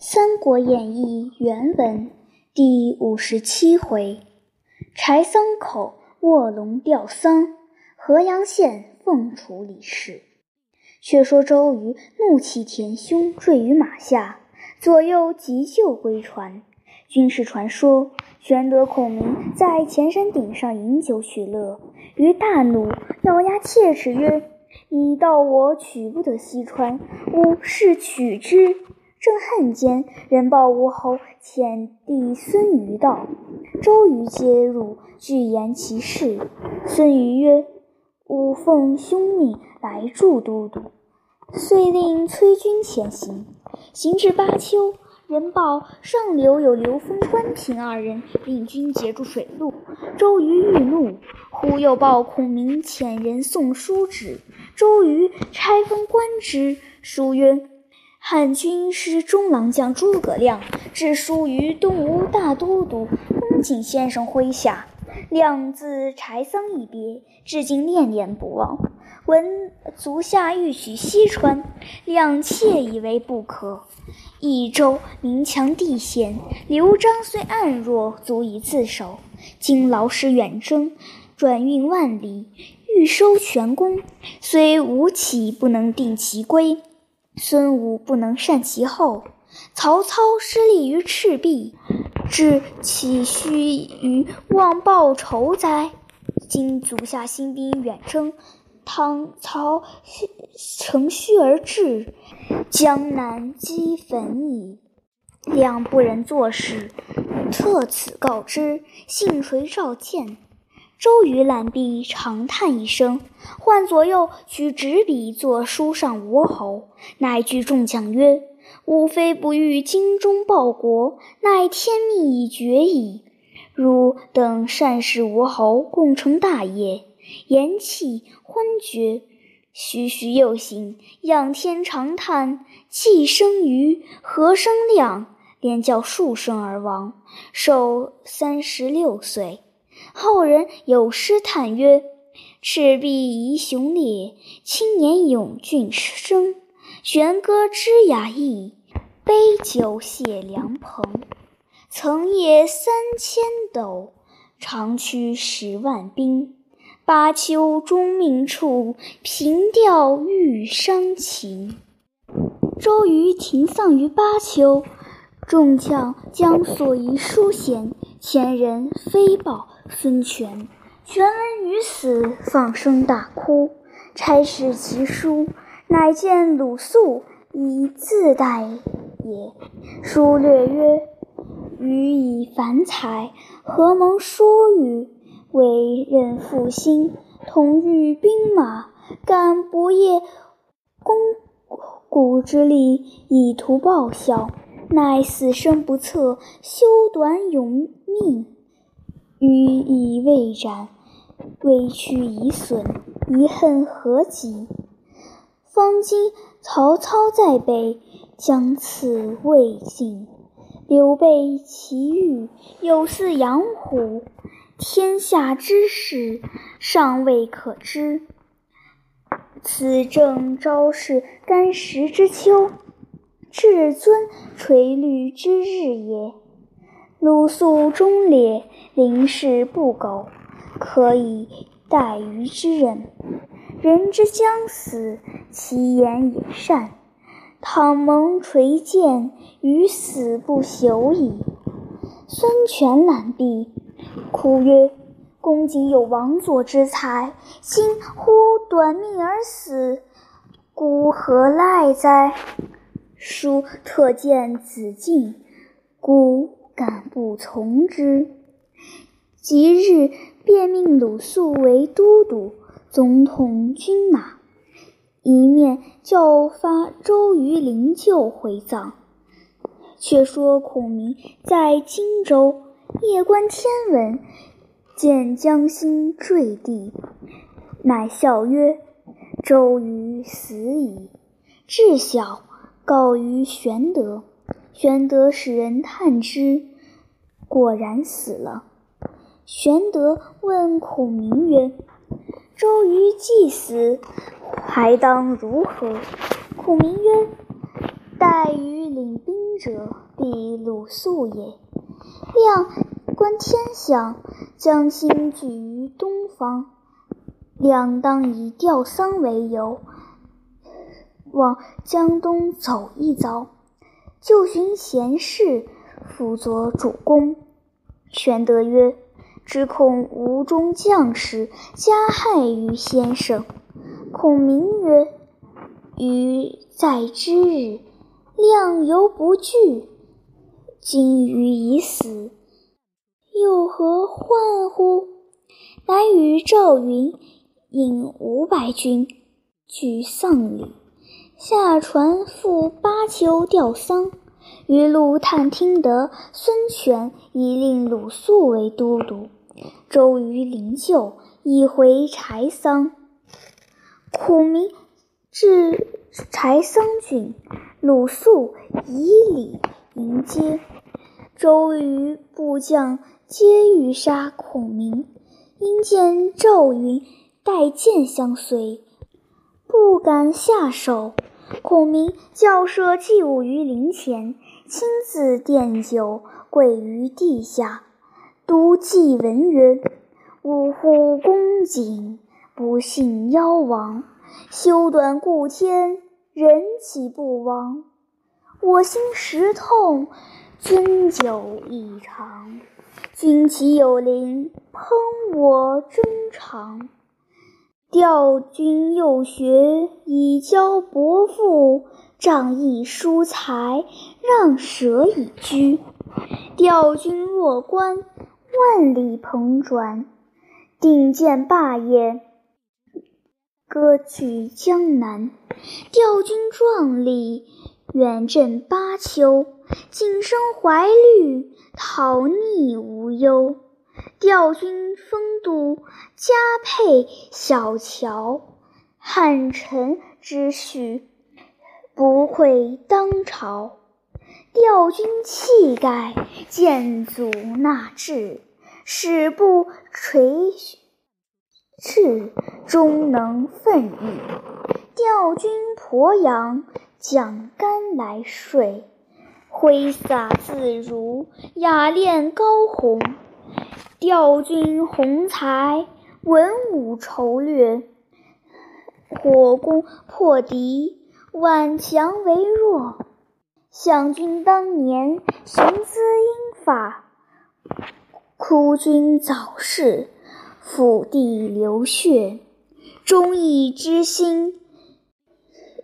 《三国演义》原文第五十七回：柴桑口卧龙吊丧，河阳县凤雏李氏。却说周瑜怒气填胸，坠于马下，左右急救归船。军事传说，玄德、孔明在前山顶上饮酒取乐，于大怒，咬牙切齿曰：“你道我取不得西川，吾誓取之。”正恨间，人报吴侯遣弟孙瑜到，周瑜接入，具言其事。孙瑜曰：“吾奉兄命来助都督。”遂令催军前行。行至巴丘，人报上流有刘封、关平二人领军截住水路。周瑜欲怒，忽又报孔明遣人送书旨。周瑜拆封观之，书曰。汉军师中郎将诸葛亮致书于东吴大都督公瑾先生麾下，亮自柴桑一别，至今念念不忘。闻足下欲取西川，亮窃以为不可。益州明强地险，刘璋虽暗弱，足以自守。今劳师远征，转运万里，欲收全功，虽吴起不能定其归。孙武不能善其后，曹操失利于赤壁，至岂须于望报仇哉？今足下兴兵远征，唐曹乘虚而至，江南积焚矣。亮不忍坐视，特此告之，信垂召见。周瑜览毕，长叹一声，唤左右取纸笔作书上吴侯，乃具众将曰：“吾非不欲精忠报国，乃天命已决矣。汝等善使吴侯，共成大业。言讫，昏厥，徐徐又醒，仰天长叹，既生瑜，何生亮，连叫数声而亡，寿三十六岁。”后人有诗叹曰：“赤壁遗雄烈，青年勇俊生。弦歌知雅意，杯酒谢良朋。曾夜三千斗，长驱十万兵。巴丘终命处，凭吊玉伤情。”周瑜停丧于巴丘，众将将所遗书献，前人飞报。孙权，权闻于死，放声大哭，差使其书，乃见鲁肃以自代也。书略曰：“予以凡才，何蒙说与？委任复兴，同御兵马，敢不业肱骨之力，以图报效，乃死生不测，修短永命。”予以未斩，未去已损，遗恨何及？方今曹操在北，将此未尽。刘备其欲有似养虎，天下之事尚未可知。此正昭示干石之秋，至尊垂绿之日也。鲁肃忠烈。临事不苟，可以待于之人。人之将死，其言也善。倘蒙垂鉴，于死不朽矣。孙权览毕，哭曰：“公瑾有王佐之才，今忽短命而死，孤何赖哉？”书特见子敬，孤敢不从之。即日便命鲁肃为都督，总统军马，一面叫发周瑜灵柩回葬。却说孔明在荆州夜观天文，见将星坠地，乃笑曰：“周瑜死矣。”至晓，告于玄德。玄德使人探之，果然死了。玄德问孔明曰：“周瑜既死，还当如何？”孔明曰：“待于领兵者，必鲁肃也。亮观天象，将心聚于东方。亮当以吊丧为由，往江东走一遭，就寻贤士辅佐主公。玄德曰：“只恐吴中将士加害于先生。”孔明曰：“余在之日，亮犹不惧，今余已死，又何患乎？”乃与赵云引五百军据丧礼，下船赴巴丘吊丧。余路探听得孙权已令鲁肃为都督，周瑜灵柩已回柴桑。孔明至柴桑郡，鲁肃以礼迎接。周瑜部将皆欲杀孔明，因见赵云带剑相随，不敢下手。孔明教设祭舞于灵前。亲自奠酒，跪于地下，读记文曰：“呜呼，公瑾，不幸夭亡。修短故天，人岂不亡？我心实痛，君酒亦长。君岂有灵，烹我衷肠。调君幼学，以教伯父。”仗义疏财，让舍以居。调君若关，万里鹏转。定见霸业，割据江南。调军壮丽，远镇巴丘。景生怀虑，讨逆无忧。调军风度，加佩小乔。汉臣之序。不会当朝，调军气概，建祖纳志，使不垂翅，终能奋翼。调军鄱阳，蒋干来水，挥洒自如，雅练高宏。调军宏才，文武筹略，火攻破敌。挽强为弱，想君当年雄姿英发，哭君早逝，抚地流血。忠义之心，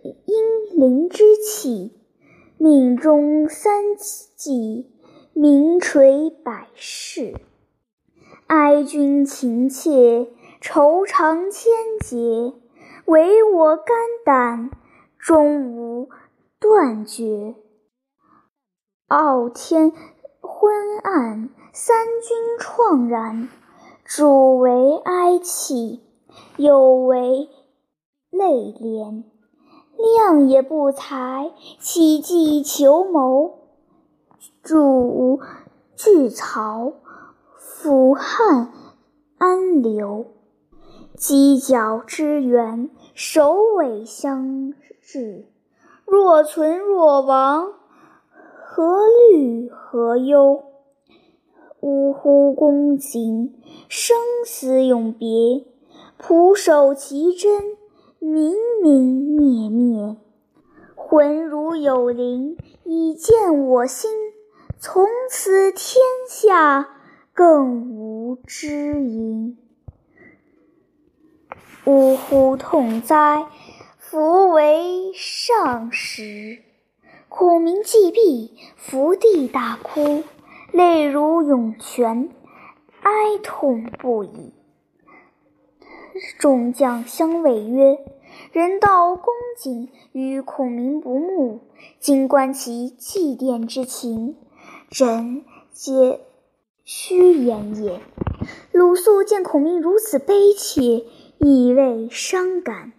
英灵之气，命中三季，名垂百世。哀君情切，愁肠千结，唯我肝胆。终无断绝。傲天昏暗，三军怆然。主为哀泣，有为泪涟。亮也不才，岂计求谋？主拒曹，辅汉安流。犄角之源，首尾相。是，若存若亡，何虑何忧？呜呼，公瑾，生死永别，仆守其真，明明灭灭。魂如有灵，以见我心。从此天下更无知音。呜呼，痛哉！弗为上时，孔明既毕，伏地大哭，泪如涌泉，哀痛不已。众将相谓曰：“人道公瑾与孔明不睦，今观其祭奠之情，人皆虚言也。”鲁肃见孔明如此悲切，以为伤感。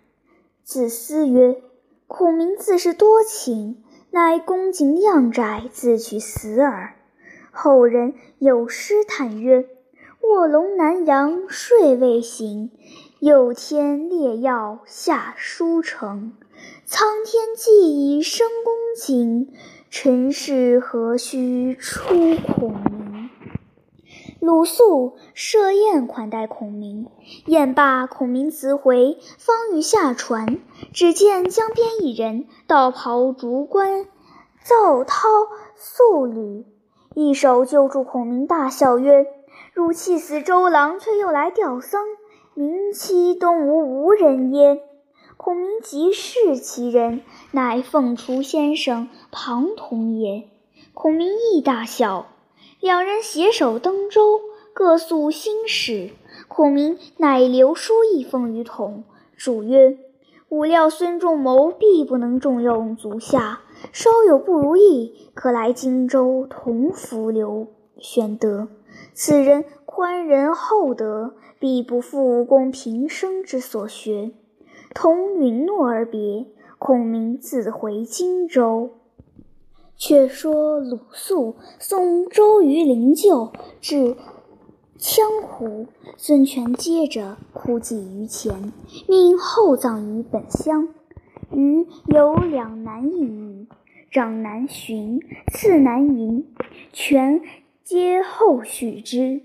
自思曰：“孔明自是多情，乃公瑾量窄，自取死耳。”后人有诗叹曰：“卧龙南阳睡未醒，又添烈药下书城。苍天既已生恭敬，尘世何须出孔明？鲁肃设宴款待孔明，宴罢，孔明辞回，方欲下船，只见江边一人，道袍竹冠，皂绦素履，一手救住孔明，大笑曰：“汝气死周郎，却又来吊丧，明其东吴无人焉？”孔明即视其人，乃凤雏先生庞统也。孔明亦大笑。两人携手登舟，各诉心事。孔明乃留书一封于统，主曰：“吾料孙仲谋必不能重用足下，稍有不如意，可来荆州同服刘玄德。此人宽仁厚德，必不负公平生之所学。”同允诺而别。孔明自回荆州。却说鲁肃送周瑜灵柩至羌湖，孙权接着哭祭于前，命厚葬于本乡。瑜有两男一女，长男荀，次男嬴，权皆后许之。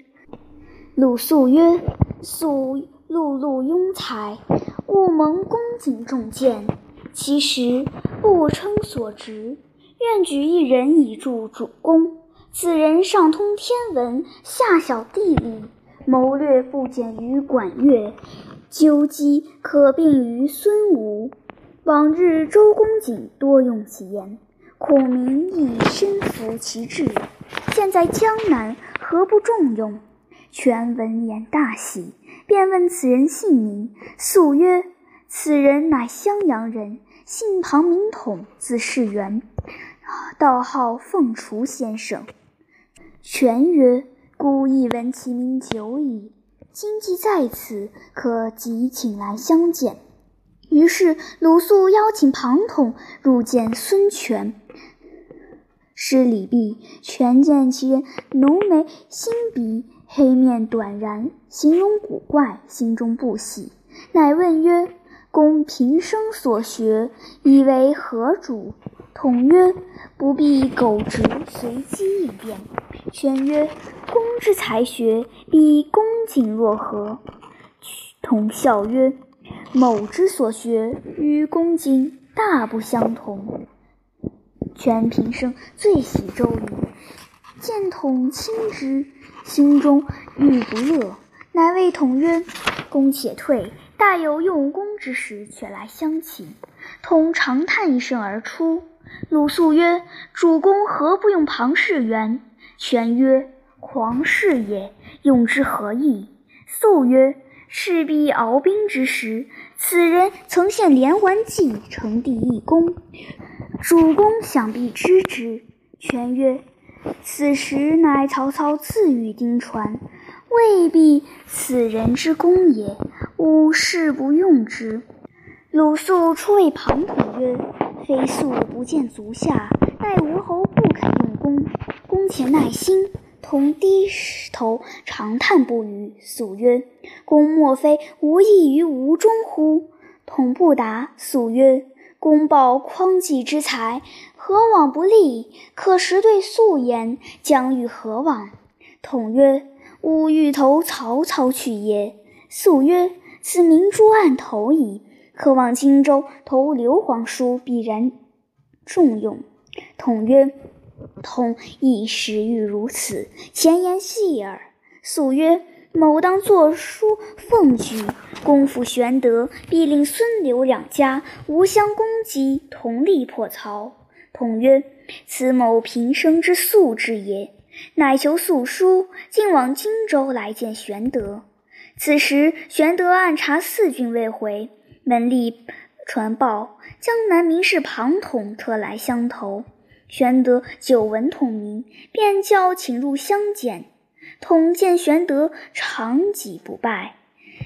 鲁肃曰：“肃碌碌庸才，勿蒙公瑾重荐，其实不称所职。”愿举一人以助主公。此人上通天文，下晓地理，谋略不减于管乐，究机可并于孙吴。往日周公瑾多用其言，孔明亦深服其志。现在江南，何不重用？权闻言大喜，便问此人姓名。素曰：“此人乃襄阳人，姓庞，名统，字士元。”道号凤雏先生。权曰：“孤亦闻其名久矣，今既在此，可即请来相见。”于是鲁肃邀请庞统入见孙权。施礼毕，权见其人浓眉新鼻，黑面短髯，形容古怪，心中不喜，乃问曰：“公平生所学，以为何主？”统曰：“不必苟直，随机应变。”权曰：“公之才学，必公瑾若何？”统笑曰：“某之所学，与公瑾大不相同。”权平生最喜周瑜，见统亲之，心中愈不乐，乃谓统曰：“公且退，大有用功之时，却来相请。”统长叹一声而出。鲁肃曰：“主公何不用庞士元？”权曰：“狂士也，用之何益？”肃曰：“赤壁鏖兵之时，此人曾献连环计，成帝一功，主公想必知之。”权曰：“此时乃曹操自御丁传，未必此人之功也。吾誓不用之。”鲁肃初谓庞统曰。非素不见足下，奈吴侯不肯用功，公且耐心。同低头长叹不语。肃曰：“公莫非无益于吴中乎？”统不答。肃曰：“公报匡济之才，何往不利？可识对肃言，将欲何往？”统曰：“吾欲投曹操去也。”肃曰：“此明珠暗投矣。”渴望荆州投刘皇叔，必然重用。统曰：“统亦时欲如此，前言细耳。”肃曰：“某当作书奉举，公辅玄德，必令孙刘两家无相攻击，同力破曹。”统曰：“此某平生之素志也。”乃求素书，竟往荆州来见玄德。此时玄德暗查四郡未回。门吏传报，江南名士庞统特来相投。玄德久闻统名，便叫请入相见。统见玄德，长戟不拜。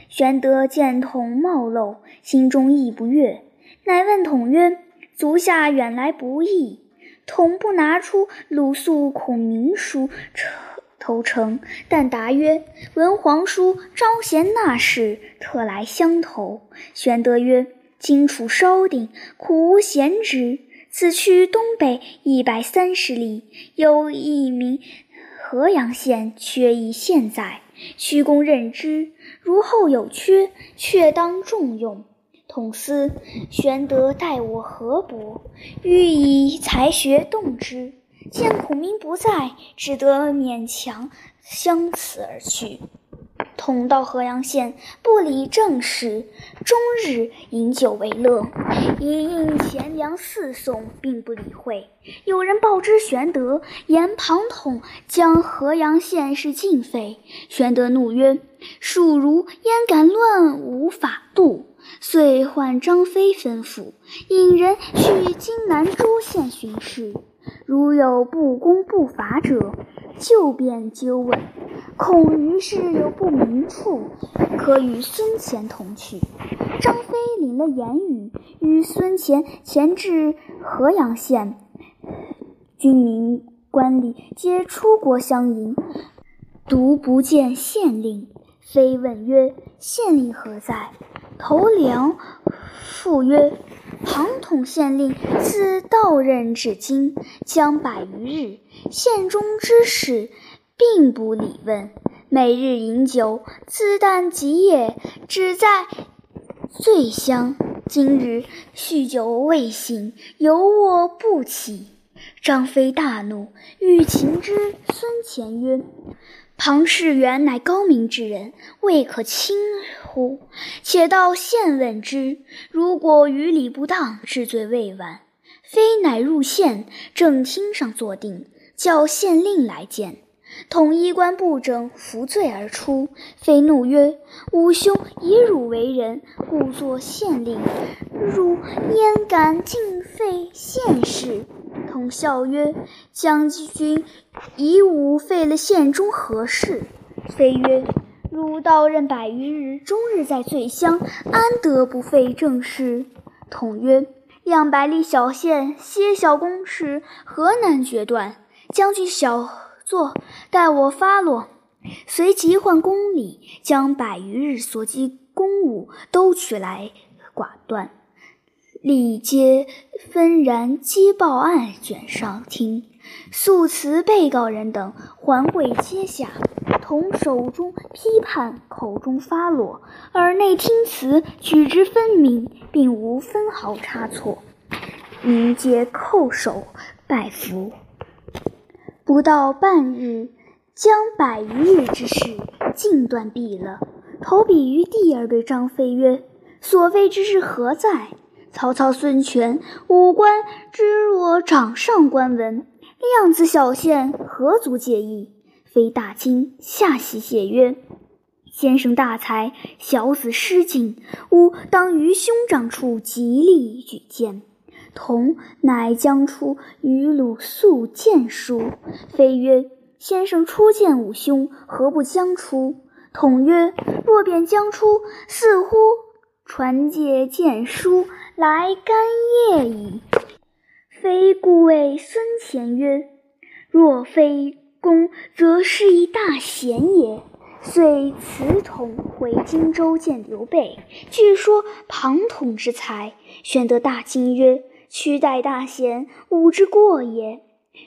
玄德见统貌陋，心中亦不悦，乃问统曰：“足下远来不易。”统不拿出鲁肃、孔明书投诚，但答曰：“文皇叔招贤纳士，特来相投。”玄德曰：“荆楚稍定，苦无贤之。此去东北一百三十里，有一名河阳县缺一县在，屈公任之。如后有缺，却当重用。统司玄德待我河伯，欲以才学动之。见孔明不在，只得勉强相辞而去。同到河阳县，不理政事，终日饮酒为乐，一应贤良四送，并不理会。有人报知玄德，言庞统将河阳县事尽废。玄德怒曰：“庶儒焉敢乱无法度？”遂唤张飞吩咐，引人去荆南诸县巡视，如有不公不法者，就便纠问。恐于是有不明处，可与孙乾同去。张飞领了言语，与孙乾前至河阳县，军民官吏皆出国相迎，独不见县令。飞问曰：“县令何在？”头梁复曰：“庞统县令自到任至今，将百余日，县中之事。”并不理问，每日饮酒，自旦及夜，只在醉乡。今日酗酒未醒，犹卧不起。张飞大怒，欲擒之。孙乾曰：“庞士元乃高明之人，未可轻乎？且到县问之。如果于理不当，治罪未晚。”非乃入县正厅上坐定，叫县令来见。统衣冠不整，扶罪而出。非怒曰：“吾兄以汝为人，故作县令，汝焉敢尽废县事？”统笑曰：“将军以吾废了县中何事？”飞曰：“汝到任百余日，终日在醉乡，安得不废政事？”统曰：“两百里小县，些小公事，何难决断？将军小。”坐，待我发落。随即唤宫里，将百余日所积公务都取来，寡断，立皆纷然皆报案卷上听，诉辞被告人等还会接下，同手中批判，口中发落，耳内听词，举之分明，并无分毫差错，民皆叩首拜服。不到半日，将百余日之事尽断毕了，投笔于地而对张飞曰：“所谓之事何在？”曹操、孙权五官知若掌上官文，量子小县何足介意？非大惊，下席谢曰：“先生大才，小子失敬，吾当于兄长处极力举荐。”同乃将出与鲁肃见书，非曰：“先生初见吾兄，何不将出？”统曰：“若便将出，似乎传借荐书来干谒矣。”非故谓孙乾曰：“若非公，则是一大贤也。”遂辞统回荆州见刘备，据说庞统之才，玄德大惊曰。屈待大贤，吾之过也。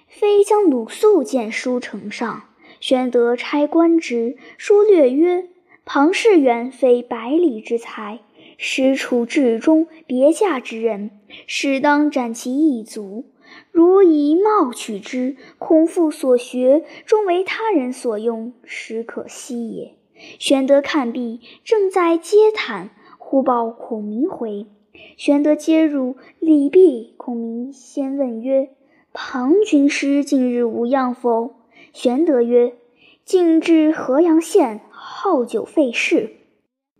非将鲁肃荐书呈上，玄德差官职，书略曰：“庞士元非百里之才，实处至中别驾之人，适当斩其一族。如以貌取之，孔父所学，终为他人所用，实可惜也。”玄德看毕，正在嗟叹，忽报孔明回。玄德接入礼毕，孔明先问曰：“庞军师近日无恙否？”玄德曰：“近至河阳县，好酒费事。”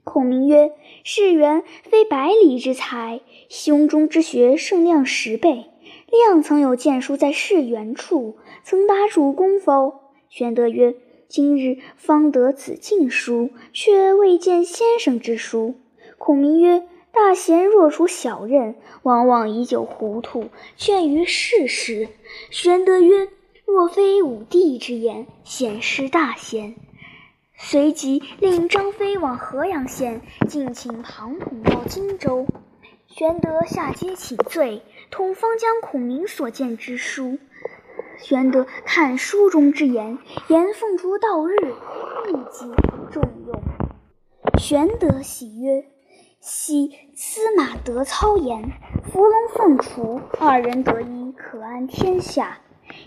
孔明曰：“士元非百里之才，胸中之学胜亮十倍。亮曾有荐书在士元处，曾答主公否？”玄德曰：“今日方得此禁书，却未见先生之书。”孔明曰：大贤若处小任，往往以酒糊涂，劝于世事。玄德曰：“若非武帝之言，显失大贤。”随即令张飞往河阳县，敬请庞统到荆州。玄德下阶请罪，同方将孔明所见之书。玄德看书中之言，言凤雏到日，立即重用。玄德喜曰：“昔司马德操言，伏龙凤雏二人得一，可安天下。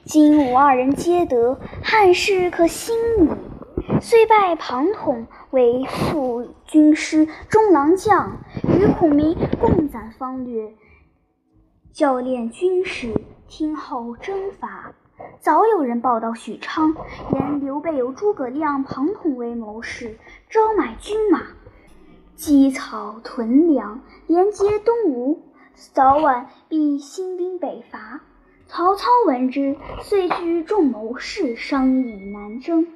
今吾二人皆得，汉室可兴矣。”遂拜庞统为副军师、中郎将，与孔明共赞方略，教练军士，听候征伐。早有人报到许昌，言刘备有诸葛亮、庞统为谋士，招买军马，积草屯粮，连接东吴，早晚必兴兵北伐。曹操闻之，遂聚众谋士商议南征。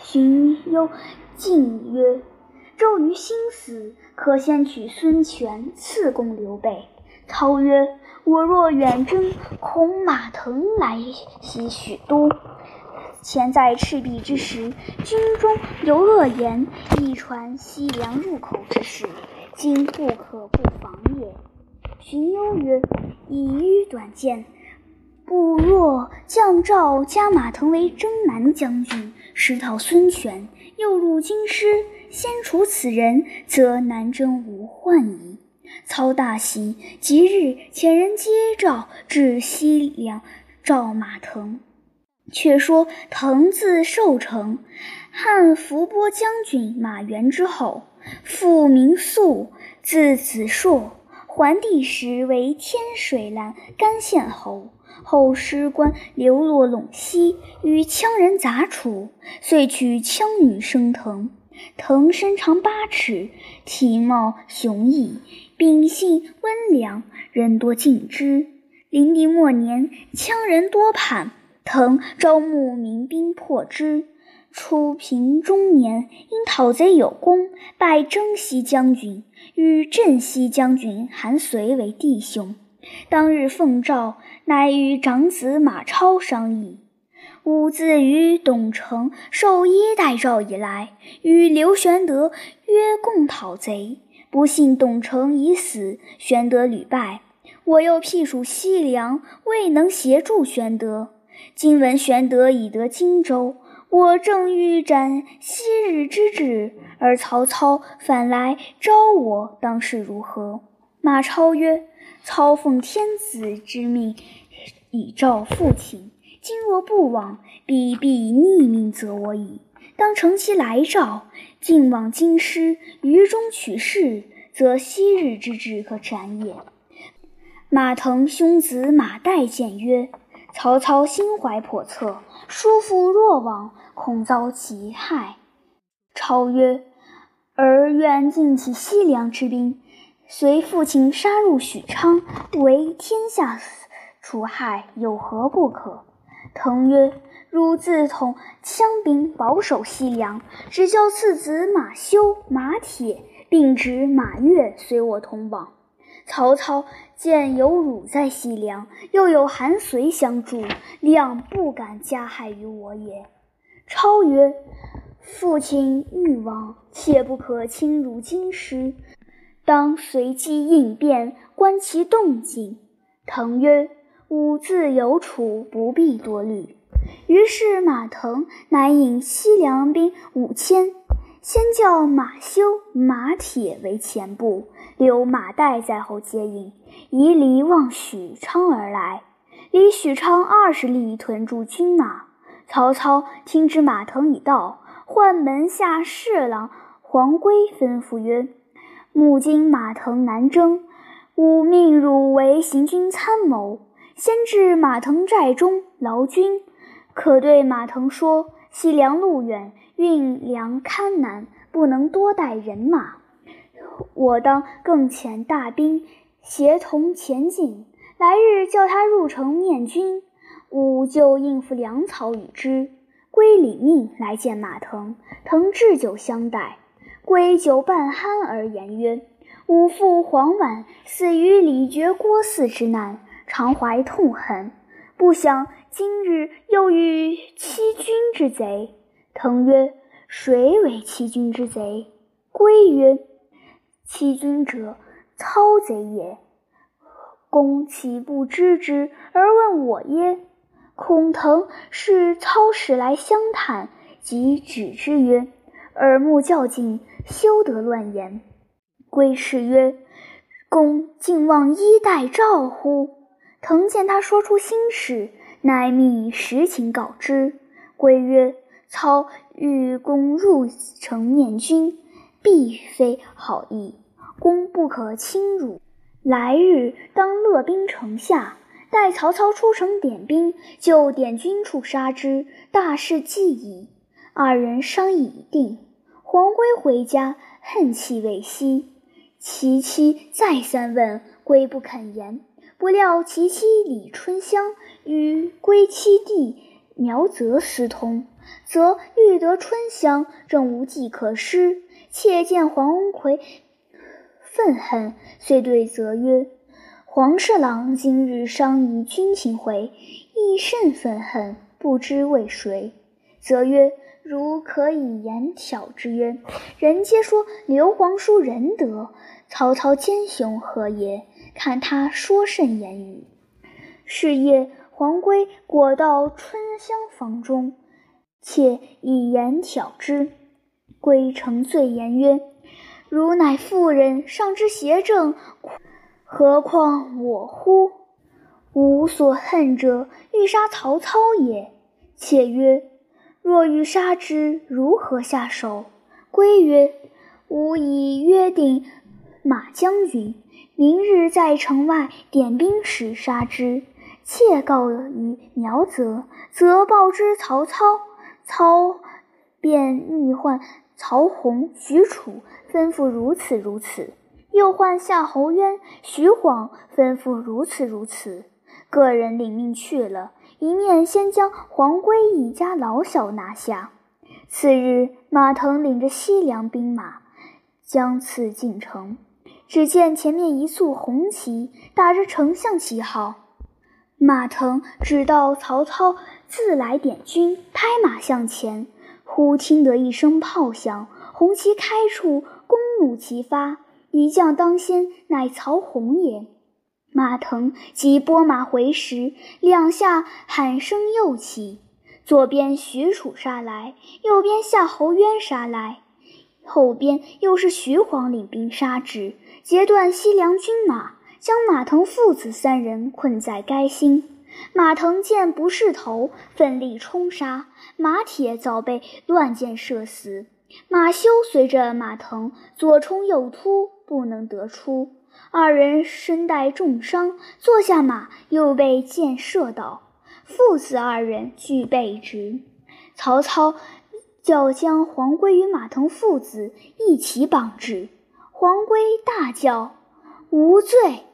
荀攸进曰：“周瑜心死，可先取孙权，赐攻刘备。”操曰：“我若远征，恐马腾来袭许都。前在赤壁之时，军中有恶言，一传西凉入口之事，今不可不防也。”荀攸曰：“以愚短见。”不若将赵加马腾为征南将军，师讨孙权，诱入京师，先除此人，则南征无患矣。操大喜，即日遣人接诏至西凉召马腾。却说腾字寿成，汉伏波将军马援之后，父名肃，字子硕，桓帝时为天水蓝干县侯。后失官，流落陇西，与羌人杂处，遂娶羌女生腾。腾身长八尺，体貌雄毅，秉性温良，人多敬之。灵帝末年，羌人多叛，腾招募民兵破之。初平中年，因讨贼有功，拜征西将军，与镇西将军韩遂为弟兄。当日奉诏，乃与长子马超商议。吾自与董承受耶带诏以来，与刘玄德约共讨贼。不幸董承已死，玄德屡败。我又辟属西凉，未能协助玄德。今闻玄德已得荆州，我正欲斩昔日之志，而曹操反来招我，当是如何？马超曰。操奉天子之命，以召父亲。今若不往，必必逆命责我矣。当乘其来召，尽往京师，于中取势，则昔日之志可斩也。马腾兄子马岱谏曰：“曹操心怀叵测，叔父若往，恐遭其害。”超曰：“儿愿尽起西凉之兵。”随父亲杀入许昌，为天下除害，有何不可？腾曰：“汝自统羌兵，保守西凉，只教次子马修、马铁，并指马越随我同往。曹操见有汝在西凉，又有韩遂相助，谅不敢加害于我也。”超曰：“父亲欲往，切不可轻入京师。”当随机应变，观其动静。腾曰：“吾自有处，不必多虑。”于是马腾乃引西凉兵五千，先叫马修、马铁为前部，留马岱在后接应，以礼望许昌而来。离许昌二十里，屯驻军马。曹操听知马腾已到，唤门下侍郎黄圭，吩咐曰。目今马腾南征，吾命汝为行军参谋，先至马腾寨中劳军。可对马腾说：西凉路远，运粮堪难，不能多带人马。我当更遣大兵协同前进。来日叫他入城面军，吾就应付粮草与之。归领命来见马腾，腾置酒相待。归酒半酣而言曰：“吾父黄琬死于李傕郭汜之难，常怀痛恨。不想今日又遇欺君之贼。”腾曰：“谁为欺君之贼？”归曰：“欺君者，操贼也。公岂不知之而问我耶？孔腾是操使来相谈，即指之曰：“耳目较劲，休得乱言。”归氏曰：“公竟忘衣带诏乎？”腾见他说出心事，乃密实情告之。归曰：“操欲公入城面君，必非好意，公不可轻辱。来日当勒兵城下。”待曹操出城点兵，就点军处杀之，大事既已。二人商议已定。黄归回家，恨气未息。其妻再三问，归不肯言。不料其妻李春香与归妻弟苗泽私通，则欲得春香，正无计可施。妾见黄奎愤恨，遂对泽曰。黄侍郎今日商议军情回，亦甚愤恨，不知为谁。则曰：“如可以言挑之曰，人皆说刘皇叔仁德，曹操奸雄何也？看他说甚言语。”是夜，黄归果到春香房中，且以言挑之。归承罪言曰：“汝乃妇人，尚知邪正。”何况我乎？吾所恨者，欲杀曹操也。且曰：若欲杀之，如何下手？归曰：吾已约定马将军，明日在城外点兵时杀之。妾告于苗泽，则报之曹操。操便密唤曹洪、许褚，吩咐如此如此。又唤夏侯渊、徐晃，吩咐如此如此。个人领命去了，一面先将黄归一家老小拿下。次日，马腾领着西凉兵马将次进城，只见前面一簇红旗，打着丞相旗号。马腾只道曹操自来点军，拍马向前。忽听得一声炮响，红旗开处，弓弩齐发。一将当先，乃曹洪也。马腾即拨马回时，两下喊声又起。左边许褚杀来，右边夏侯渊杀来，后边又是徐晃领兵杀至，截断西凉军马，将马腾父子三人困在该心。马腾见不是头，奋力冲杀，马铁早被乱箭射死。马修随着马腾左冲右突。不能得出，二人身带重伤，坐下马又被箭射倒，父子二人俱被执。曹操叫将黄归与马腾父子一起绑至，黄归大叫：“无罪！”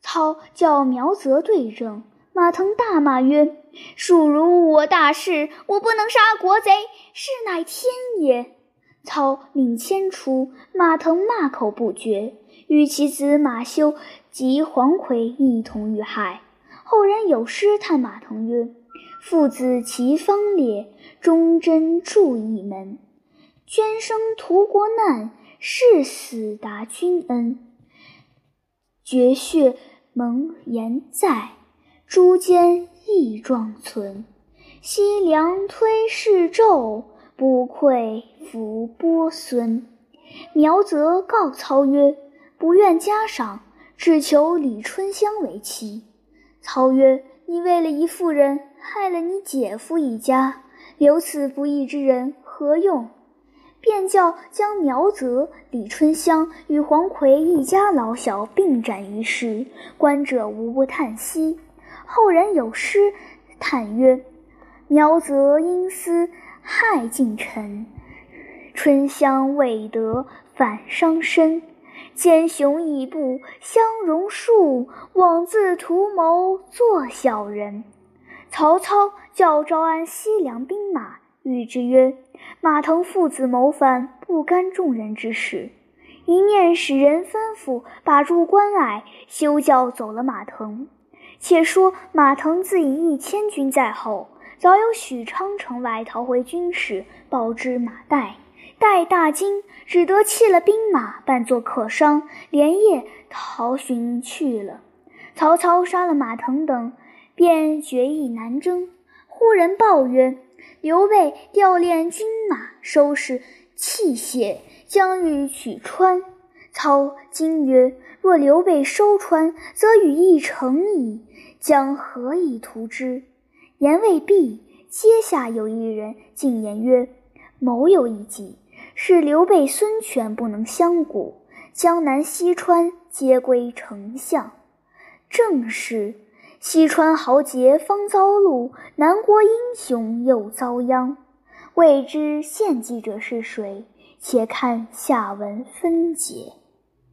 操叫苗泽对证，马腾大骂曰：“庶如我大事，我不能杀国贼，是乃天也。”操令牵出，马腾骂口不绝，与其子马修及黄奎一同遇害。后人有诗叹马腾曰：“父子齐方烈，忠贞铸一门。捐生图国难，誓死达君恩。绝血盟言在，诛奸义状存。西凉推世纣。”不愧伏波孙。苗泽告操曰：“不愿加赏，只求李春香为妻。”操曰：“你为了一妇人，害了你姐夫一家，留此不义之人何用？”便叫将苗泽、李春香与黄奎一家老小并斩于市，观者无不叹息。后人有诗叹曰：“苗泽因私。”害近臣，春香未得反伤身。奸雄义不相容恕，枉自图谋作小人。曹操叫招安西凉兵马，谕之曰：“马腾父子谋反，不干众人之事。”一面使人吩咐把住关隘，休教走了马腾。且说马腾自以一千军在后。早有许昌城外逃回军士报之马岱，待大惊，只得弃了兵马，扮作客商，连夜逃寻去了。曹操杀了马腾等，便决意南征。忽人报曰：“刘备调练军马，收拾器械，将欲取川。”操惊曰：“若刘备收川，则羽翼成矣，将何以图之？”言未毕，阶下有一人进言曰：“某有一计，是刘备、孙权不能相顾，江南西川皆归丞相。”正是西川豪杰方遭戮，南国英雄又遭殃。未知献计者是谁？且看下文分解。